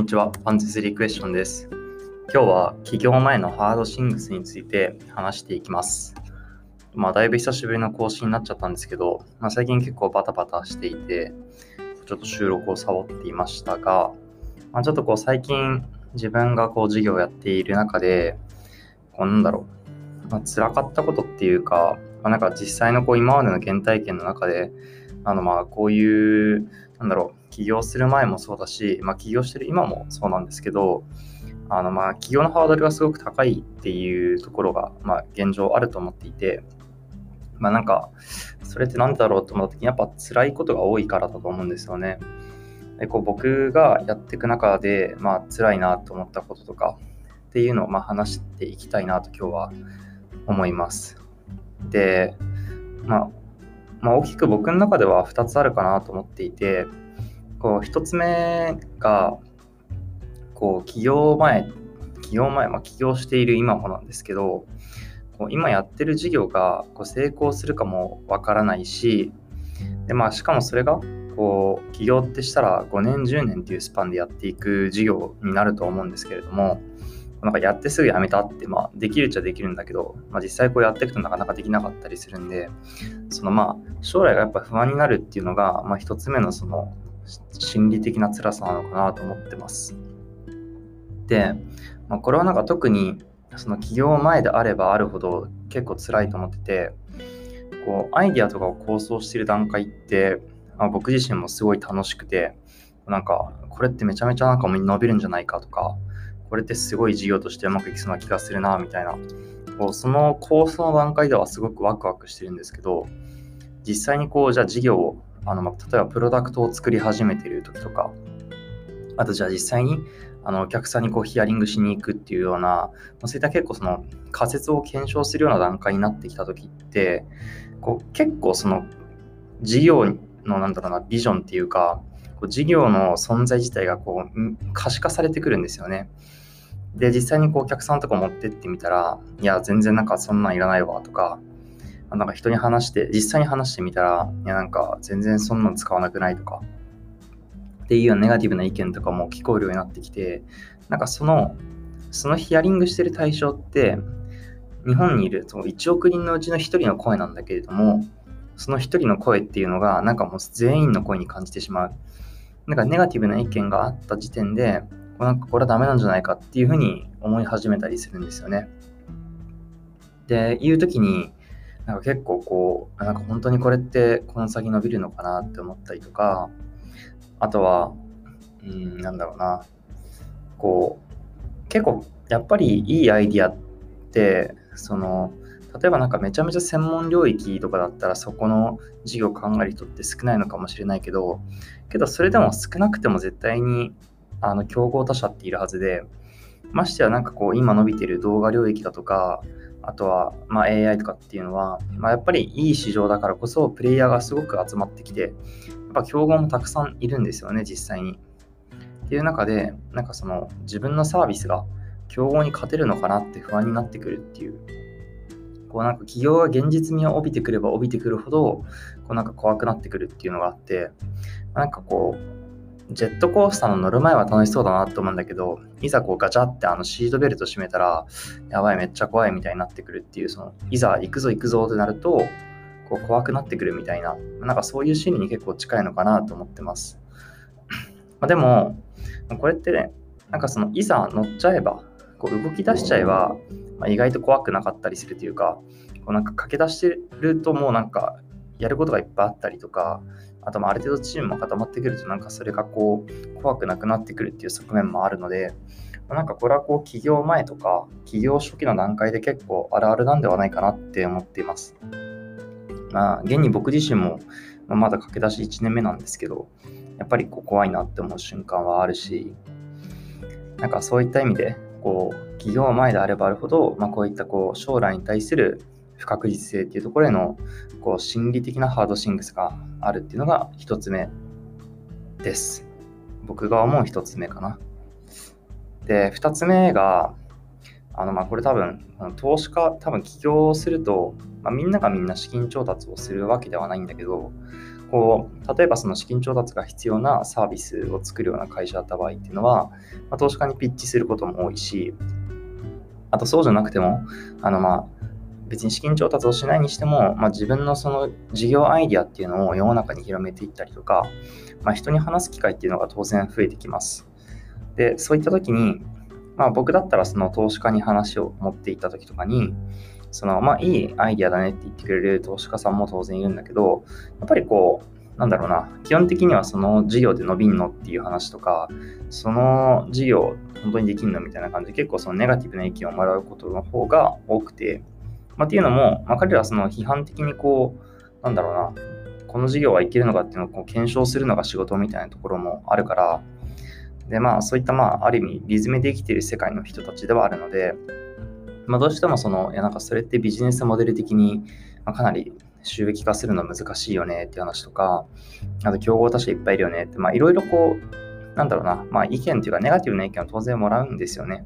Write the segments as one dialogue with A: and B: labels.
A: にちは。パンツスリクエスチョンです。今日は起業前のハードシングスについて話していきます。まあ、だいぶ久しぶりの更新になっちゃったんですけど、まあ、最近結構バタバタしていて、ちょっと収録をサボっていましたが、まあ、ちょっとこう最近自分がこう授業をやっている中で、こうなんだろう、まあ、辛かったことっていうか、まあ、なんか実際のこう今までの原体験の中で、あのまあこういう、なんだろう、起業する前もそうだし、まあ起業してる今もそうなんですけど、あのまあ起業のハードルがすごく高いっていうところが、まあ現状あると思っていて、まあなんか、それって何だろうと思った時にやっぱ辛いことが多いからだと思うんですよね。でこう僕がやっていく中で、まあ辛いなと思ったこととかっていうのをまあ話していきたいなと今日は思います。で、まあまあ、大きく僕の中では2つあるかなと思っていて、こう1つ目が、こう起業前、起業前、まあ、起業している今もなんですけど、こう今やってる事業がこう成功するかもわからないし、でまあ、しかもそれがこう起業ってしたら5年10年っていうスパンでやっていく事業になると思うんですけれどもなんかやってすぐやめたって、まあ、できるっちゃできるんだけど、まあ、実際こうやっていくとなかなかできなかったりするんで、そのまあ、将来がやっぱ不安になるっていうのが、まあ、一つ目のその心理的な辛さなのかなと思ってます。で、まあ、これはなんか特にその起業前であればあるほど結構辛いと思ってて、こうアイディアとかを構想している段階って、まあ、僕自身もすごい楽しくて、なんかこれってめちゃめちゃなんか伸びるんじゃないかとか、これってすごい事業としてうまくいきそうな気がするな、みたいな。こうその構想の段階ではすごくワクワクしてるんですけど、実際にこう、じゃあ事業を、あのま例えばプロダクトを作り始めてる時とか、あとじゃあ実際にあのお客さんにこうヒアリングしに行くっていうような、そういった結構その仮説を検証するような段階になってきた時って、こう結構その事業のなんだろうな、ビジョンっていうか、こう事業の存在自体がこう可視化されてくるんですよね。で、実際にこうお客さんとか持ってってみたら、いや、全然なんかそんなんいらないわとか、なんか人に話して、実際に話してみたら、いや、なんか全然そんなん使わなくないとか、っていうようなネガティブな意見とかも聞こえるようになってきて、なんかその、そのヒアリングしてる対象って、日本にいるその1億人のうちの1人の声なんだけれども、その1人の声っていうのが、なんかもう全員の声に感じてしまう。なんかネガティブな意見があった時点で、なんかこれはダメなんじゃないかっていうふうに思い始めたりするんですよね。で、いう時に、なんか結構こう、なんか本当にこれってこの先伸びるのかなって思ったりとか、あとは、うん、なんだろうな、こう、結構やっぱりいいアイディアって、その、例えばなんかめちゃめちゃ専門領域とかだったらそこの事業を考える人って少ないのかもしれないけど、けどそれでも少なくても絶対にあの競合他社っているはずで、ましてやなんかこう今伸びてる動画領域だとか、あとはま AI とかっていうのは、まあ、やっぱりいい市場だからこそプレイヤーがすごく集まってきて、やっぱ競合もたくさんいるんですよね、実際に。っていう中で、なんかその自分のサービスが競合に勝てるのかなって不安になってくるっていう。こうなんか企業が現実味を帯びてくれば帯びてくるほど、こうなんか怖くなってくるっていうのがあって、なんかこう、ジェットコースターの乗る前は楽しそうだなと思うんだけど、いざこうガチャってあのシートベルト締めたら、やばい、めっちゃ怖いみたいになってくるっていう、その、いざ行くぞ行くぞってなると、こう怖くなってくるみたいな、なんかそういう心理に結構近いのかなと思ってます。ま、でも、これってね、なんかその、いざ乗っちゃえば、こう動き出しちゃえば、まあ、意外と怖くなかったりするというか、こうなんか駆け出してるともうなんかやることがいっぱいあったりとか、あとまあある程度チームも固まってくるとなんかそれがこう怖くなくなってくるっていう側面もあるので、なんかこれはこう起業前とか起業初期の段階で結構あるあるなんではないかなって思っています。まあ現に僕自身もまだ駆け出し1年目なんですけど、やっぱりこう怖いなって思う瞬間はあるし、なんかそういった意味で、こう、起業前であればあるほど、まあ、こういったこう将来に対する不確実性っていうところへのこう心理的なハードシングスがあるっていうのが一つ目です。僕が思う一つ目かな。で、二つ目が、あのまあこれ多分、投資家、多分起業すると、まあ、みんながみんな資金調達をするわけではないんだけど、こう例えばその資金調達が必要なサービスを作るような会社だった場合っていうのは、まあ、投資家にピッチすることも多いし、あとそうじゃなくても、あのまあ別に資金調達をしないにしても、まあ、自分のその事業アイディアっていうのを世の中に広めていったりとか、まあ、人に話す機会っていうのが当然増えてきます。で、そういった時に、まあ、僕だったらその投資家に話を持っていった時とかに、そのまあいいアイディアだねって言ってくれる投資家さんも当然いるんだけど、やっぱりこう、なんだろうな、基本的にはその事業で伸びんのっていう話とか、その事業本当にできんのみたいな感じで結構そのネガティブな意見をもらうことの方が多くて、まあ、っていうのも、まあ、彼らはその批判的にこう、なんだろうな、この事業はいけるのかっていうのをこう検証するのが仕事みたいなところもあるから、で、まあ、そういった、まあ、ある意味、リズムで生きている世界の人たちではあるので、まあ、どうしてもその、いや、なんかそれってビジネスモデル的に、ま、かなり収益化するの難しいよねっていう話とか、あと競合他社いっぱいいるよねって、まあ、いろいろこう、なんだろうな、まあ、意見っていうか、ネガティブな意見を当然もらうんですよね。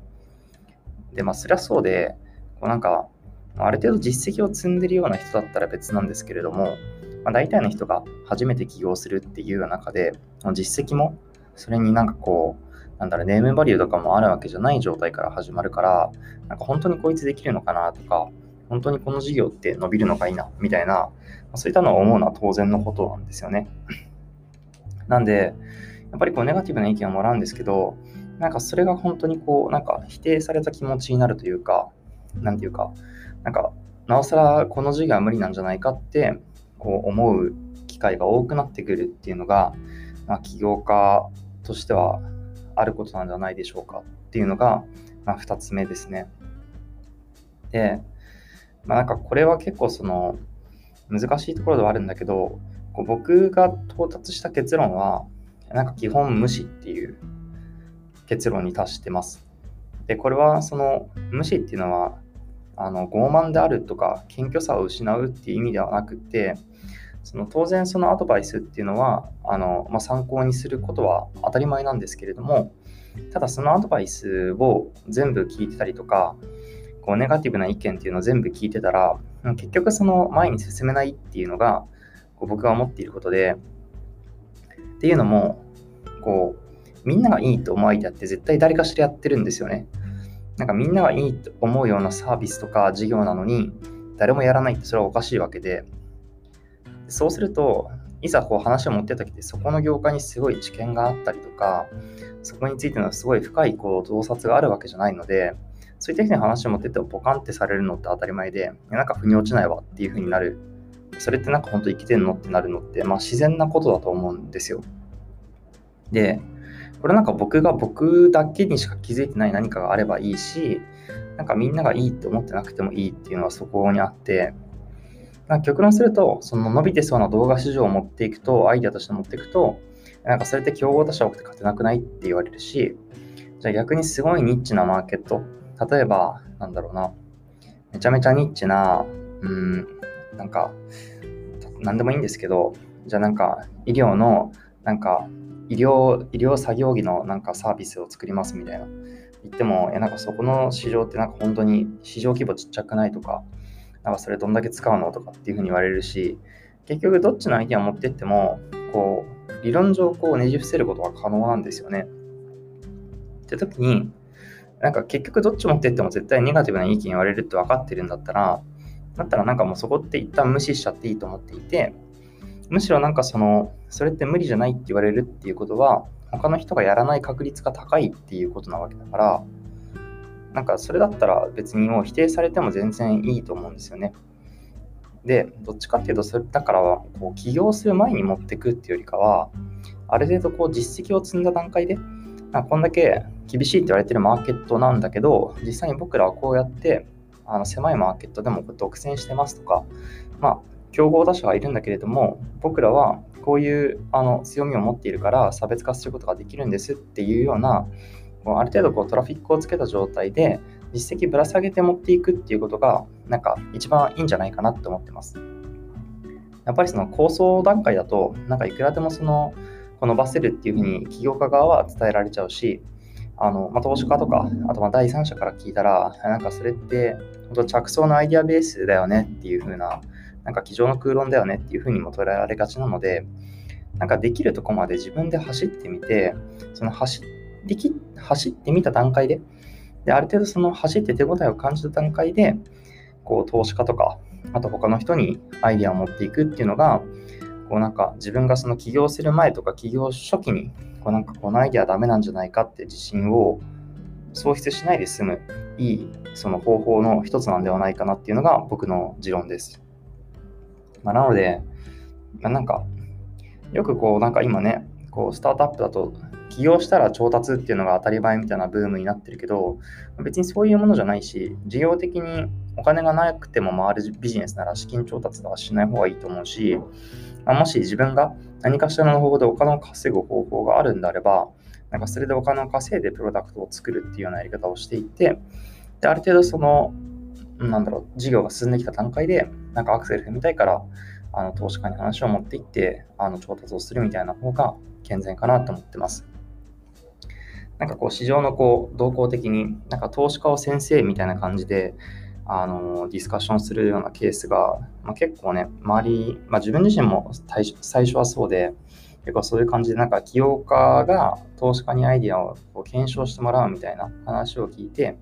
A: で、まあ、そりゃそうで、こうなんか、ある程度実績を積んでるような人だったら別なんですけれども、まあ、大体の人が初めて起業するっていう中で、実績もそれになんかこう、なんだろ、ネームバリューとかもあるわけじゃない状態から始まるから、なんか本当にこいつできるのかなとか、本当にこの事業って伸びるのかいいな、みたいな、そういったのを思うのは当然のことなんですよね。なんで、やっぱりこうネガティブな意見をもらうんですけど、なんかそれが本当にこう、なんか否定された気持ちになるというか、なんていうか、なんか、なおさらこの授業は無理なんじゃないかって、こう思う機会が多くなってくるっていうのが、まあ、起業家としてはあることなんじゃないでしょうかっていうのが、まあ、2つ目ですね。で、まあ、なんかこれは結構その難しいところではあるんだけど、こう僕が到達した結論は、なんか基本無視っていう結論に達してます。で、これはその無視っていうのは、あの傲慢であるとか謙虚さを失うっていう意味ではなくてその当然そのアドバイスっていうのはあの、まあ、参考にすることは当たり前なんですけれどもただそのアドバイスを全部聞いてたりとかこうネガティブな意見っていうのを全部聞いてたら結局その前に進めないっていうのがこう僕が思っていることでっていうのもこうみんながいいと思うアイデアって絶対誰かしらやってるんですよね。なんかみんながいいと思うようなサービスとか事業なのに、誰もやらないってそれはおかしいわけで、そうすると、いざこう話を持ってた時ってそこの業界にすごい知見があったりとか、そこについてのすごい深いこう洞察があるわけじゃないので、そういった人に話を持っててもポカンってされるのって当たり前で、なんか腑に落ちないわっていう風になる。それってなんか本当生きてんのってなるのって、まあ自然なことだと思うんですよ。で、これなんか僕が僕だけにしか気づいてない何かがあればいいし、なんかみんながいいって思ってなくてもいいっていうのはそこにあって、なんか極論すると、その伸びてそうな動画市場を持っていくと、アイデアとして持っていくと、なんかそれって競合他社多くて勝てなくないって言われるし、じゃあ逆にすごいニッチなマーケット、例えば、なんだろうな、めちゃめちゃニッチな、うん、なんか、なんでもいいんですけど、じゃあなんか医療のなんか医療、医療作業着のなんかサービスを作りますみたいな。言っても、え、なんかそこの市場ってなんか本当に市場規模ちっちゃくないとか、なんかそれどんだけ使うのとかっていうふうに言われるし、結局どっちのアイデアを持ってっても、こう、理論上こうねじ伏せることは可能なんですよね。って時に、なんか結局どっち持ってっても絶対ネガティブな意見言われるって分かってるんだったら、だったらなんかもうそこって一旦無視しちゃっていいと思っていて、むしろなんかその、それって無理じゃないって言われるっていうことは、他の人がやらない確率が高いっていうことなわけだから、なんかそれだったら別にもう否定されても全然いいと思うんですよね。で、どっちかっていうと、それだから、こう起業する前に持ってくっていうよりかは、ある程度こう実績を積んだ段階で、こんだけ厳しいって言われてるマーケットなんだけど、実際に僕らはこうやってあの狭いマーケットでも独占してますとか、まあ、競合他社がいるんだけれども、僕らはこういうあの強みを持っているから差別化することができるんですっていうような、ある程度こうトラフィックをつけた状態で実績ぶら下げて持っていくっていうことが、なんか一番いいんじゃないかなって思ってます。やっぱりその構想段階だと、なんかいくらでもその、こ伸ばせるっていうふうに起業家側は伝えられちゃうし、あの、まあ、投資家とか、あとま第三者から聞いたら、なんかそれって、本当着想のアイデアベースだよねっていう風ななんか机上の空論だよねっていうふうにも捉えられがちなので、なんかできるとこまで自分で走ってみて、その走りき走ってみた段階で、で、ある程度その走って手応えを感じた段階で、こう投資家とか、あと他の人にアイディアを持っていくっていうのが、こうなんか自分がその起業する前とか起業初期に、こうなんかこのアイディアダメなんじゃないかって自信を喪失しないで済むいいその方法の一つなんではないかなっていうのが僕の持論です。まあ、なので、まあ、なんかよくこうなんか今ね、こうスタートアップだと起業したら調達っていうのが当たり前みたいなブームになってるけど、別にそういうものじゃないし、事業的にお金がなくても回るビジネスなら資金調達とかしない方がいいと思うし、まあ、もし自分が何かしらの方法でお金を稼ぐ方法があるんであれば、なんかそれでお金を稼いでプロダクトを作るっていうようなやり方をしていて、で、ある程度その、なんだろう、事業が進んできた段階で、なんかアクセル踏みたいから、あの投資家に話を持っていって、あの調達をするみたいな方が健全かなと思ってます。なんかこう市場のこう動向的に、なんか投資家を先生みたいな感じで、あのディスカッションするようなケースが、まあ、結構ね、周り、まあ、自分自身も最初はそうで、結構そういう感じで、なんか起業家が投資家にアイディアをこう検証してもらうみたいな話を聞いて、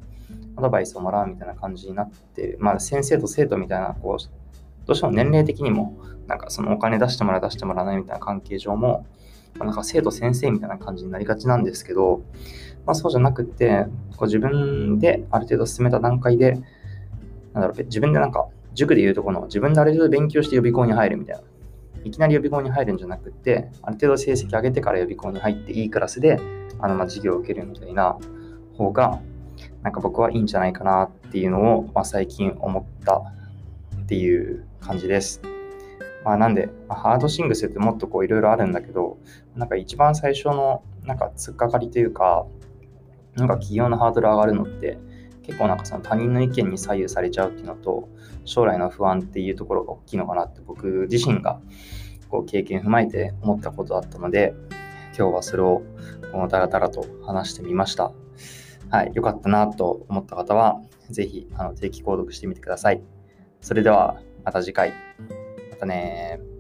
A: アドバイスをもらうみたいな感じになって、まあ、先生と生徒みたいな、こう、どうしても年齢的にも、なんかそのお金出してもらう、出してもらわないみたいな関係上も、まあ、なんか生徒先生みたいな感じになりがちなんですけど、まあ、そうじゃなくて、こう自分である程度進めた段階で、なんだろう、自分でなんか、塾で言うとこの、自分である程度勉強して予備校に入るみたいな。いきなり予備校に入るんじゃなくて、ある程度成績上げてから予備校に入っていいクラスで、あの、まあ、授業を受けるみたいな方が、なんか僕はいいんじゃないかなっていうのを、まあ、最近思ったっていう感じです。まあ、なんで、まあ、ハードシングスってもっとこういろいろあるんだけど、なんか一番最初のなんか突っかかりというか、なんか企業のハードル上がるのって、結構なんかその他人の意見に左右されちゃうっていうのと、将来の不安っていうところが大きいのかなって僕自身がこう経験踏まえて思ったことだったので、今日はそれをこダラダラと話してみました。はい、よかったなと思った方は、ぜひあの定期購読してみてください。それではまた次回。ったね。